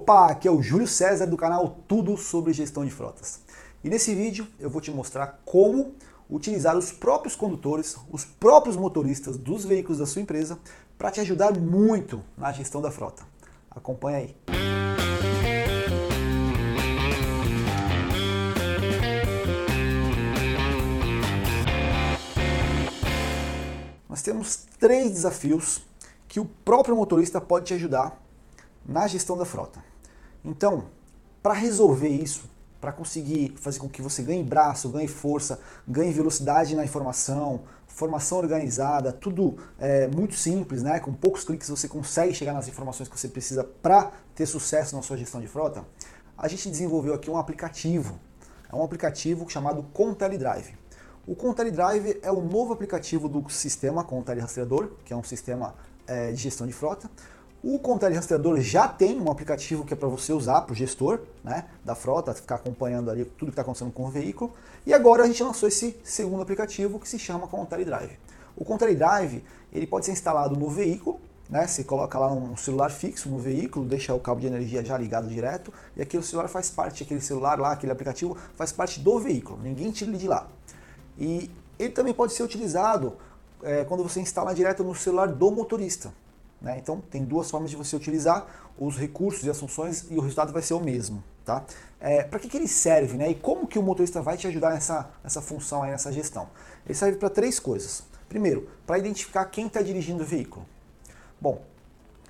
Opa, aqui é o Júlio César do canal Tudo sobre Gestão de Frotas. E nesse vídeo eu vou te mostrar como utilizar os próprios condutores, os próprios motoristas dos veículos da sua empresa para te ajudar muito na gestão da frota. Acompanha aí. Nós temos três desafios que o próprio motorista pode te ajudar na gestão da frota. Então, para resolver isso, para conseguir fazer com que você ganhe braço, ganhe força, ganhe velocidade na informação, formação organizada, tudo é, muito simples, né? Com poucos cliques você consegue chegar nas informações que você precisa para ter sucesso na sua gestão de frota. A gente desenvolveu aqui um aplicativo, é um aplicativo chamado ContelliDrive. O ContelliDrive é o novo aplicativo do sistema Contelli Rastreador, que é um sistema é, de gestão de frota. O Contele Rastreador já tem um aplicativo que é para você usar para o gestor né, da frota, ficar acompanhando ali tudo que está acontecendo com o veículo. E agora a gente lançou esse segundo aplicativo que se chama Contele Drive. O Contele Drive ele pode ser instalado no veículo, né, você coloca lá um celular fixo no veículo, deixa o cabo de energia já ligado direto, e aquele celular faz parte, aquele celular lá, aquele aplicativo faz parte do veículo, ninguém tira ele de lá. E ele também pode ser utilizado é, quando você instala direto no celular do motorista. Né? Então, tem duas formas de você utilizar os recursos e as funções e o resultado vai ser o mesmo. Tá? É, para que, que ele serve né? e como que o motorista vai te ajudar nessa, nessa função, aí, nessa gestão? Ele serve para três coisas. Primeiro, para identificar quem está dirigindo o veículo. Bom,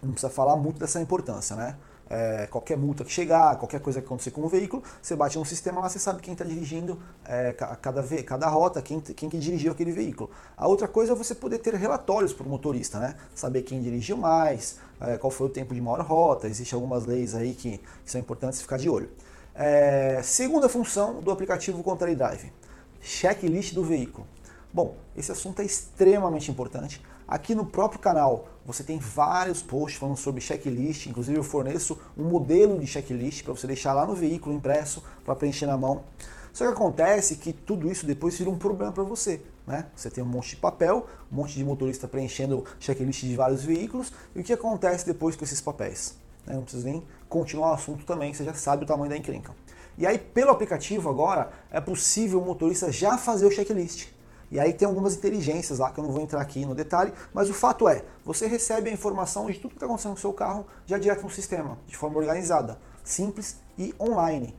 não precisa falar muito dessa importância, né? É, qualquer multa que chegar, qualquer coisa que acontecer com o veículo, você bate no sistema lá, você sabe quem está dirigindo é, cada, cada rota, quem, quem que dirigiu aquele veículo. A outra coisa é você poder ter relatórios para o motorista, né? Saber quem dirigiu mais, é, qual foi o tempo de maior rota, existem algumas leis aí que, que são importantes ficar de olho. É, segunda função do aplicativo Contrary Drive, checklist do veículo. Bom, esse assunto é extremamente importante. Aqui no próprio canal você tem vários posts falando sobre checklist, inclusive eu forneço um modelo de checklist para você deixar lá no veículo impresso para preencher na mão. Só que acontece que tudo isso depois vira um problema para você. Né? Você tem um monte de papel, um monte de motorista preenchendo checklist de vários veículos, e o que acontece depois com esses papéis? Né? Não precisa nem continuar o assunto também, você já sabe o tamanho da encrenca. E aí, pelo aplicativo agora, é possível o motorista já fazer o checklist. E aí tem algumas inteligências lá que eu não vou entrar aqui no detalhe, mas o fato é, você recebe a informação de tudo que está acontecendo com seu carro já direto no sistema, de forma organizada, simples e online.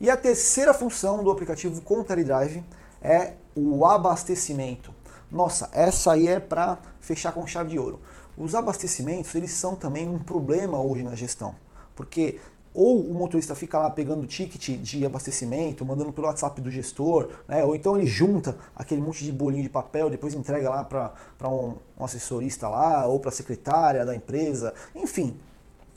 E a terceira função do aplicativo Contary Drive é o abastecimento. Nossa, essa aí é para fechar com chave de ouro. Os abastecimentos, eles são também um problema hoje na gestão, porque ou o motorista fica lá pegando ticket de abastecimento, mandando pelo WhatsApp do gestor, né? ou então ele junta aquele monte de bolinho de papel, depois entrega lá para um, um assessorista lá, ou para a secretária da empresa, enfim,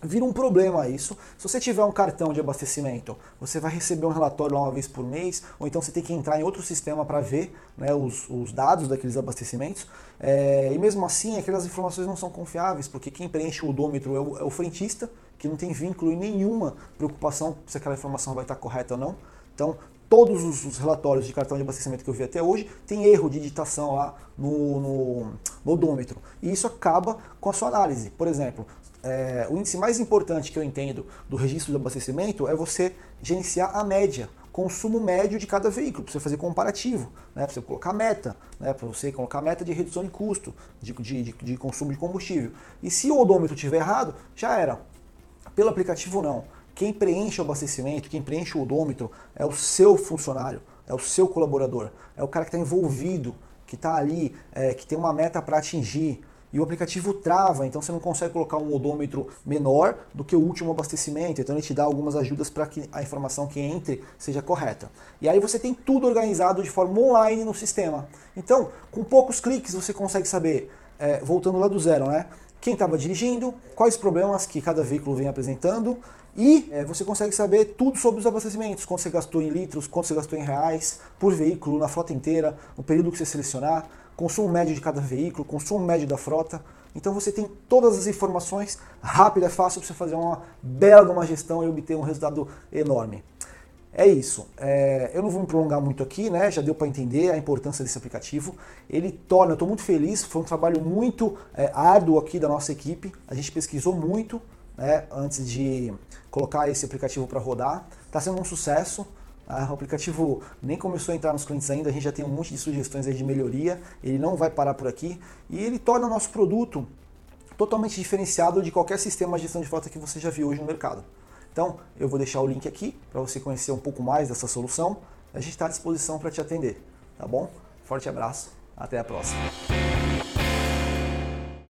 vira um problema isso. Se você tiver um cartão de abastecimento, você vai receber um relatório lá uma vez por mês, ou então você tem que entrar em outro sistema para ver né, os, os, dados daqueles abastecimentos. É, e mesmo assim, aquelas informações não são confiáveis, porque quem preenche o odômetro é o, é o frentista, que não tem vínculo e nenhuma preocupação se aquela informação vai estar correta ou não. Então, todos os, os, relatórios de cartão de abastecimento que eu vi até hoje tem erro de digitação lá no, no, no odômetro. E isso acaba com a sua análise. Por exemplo, é, o índice mais importante que eu entendo do registro de abastecimento é você gerenciar a média, consumo médio de cada veículo, para você fazer comparativo, né, para você colocar meta, né, para você colocar meta de redução de custo, de, de, de consumo de combustível. E se o odômetro estiver errado, já era. Pelo aplicativo não. Quem preenche o abastecimento, quem preenche o odômetro é o seu funcionário, é o seu colaborador, é o cara que está envolvido, que está ali, é, que tem uma meta para atingir, e o aplicativo trava, então você não consegue colocar um odômetro menor do que o último abastecimento, então ele te dá algumas ajudas para que a informação que entre seja correta. E aí você tem tudo organizado de forma online no sistema. Então, com poucos cliques você consegue saber, é, voltando lá do zero, né? Quem estava dirigindo, quais problemas que cada veículo vem apresentando, e é, você consegue saber tudo sobre os abastecimentos, quanto você gastou em litros, quanto você gastou em reais por veículo, na frota inteira, no período que você selecionar, consumo médio de cada veículo, consumo médio da frota. Então você tem todas as informações, rápido, é fácil para você fazer uma bela uma gestão e obter um resultado enorme. É isso. É, eu não vou me prolongar muito aqui, né? Já deu para entender a importância desse aplicativo. Ele torna, eu estou muito feliz, foi um trabalho muito é, árduo aqui da nossa equipe. A gente pesquisou muito né, antes de colocar esse aplicativo para rodar. Está sendo um sucesso. O aplicativo nem começou a entrar nos clientes ainda, a gente já tem um monte de sugestões de melhoria, ele não vai parar por aqui e ele torna o nosso produto totalmente diferenciado de qualquer sistema de gestão de frota que você já viu hoje no mercado. Então, eu vou deixar o link aqui para você conhecer um pouco mais dessa solução. A gente está à disposição para te atender, tá bom? Forte abraço, até a próxima.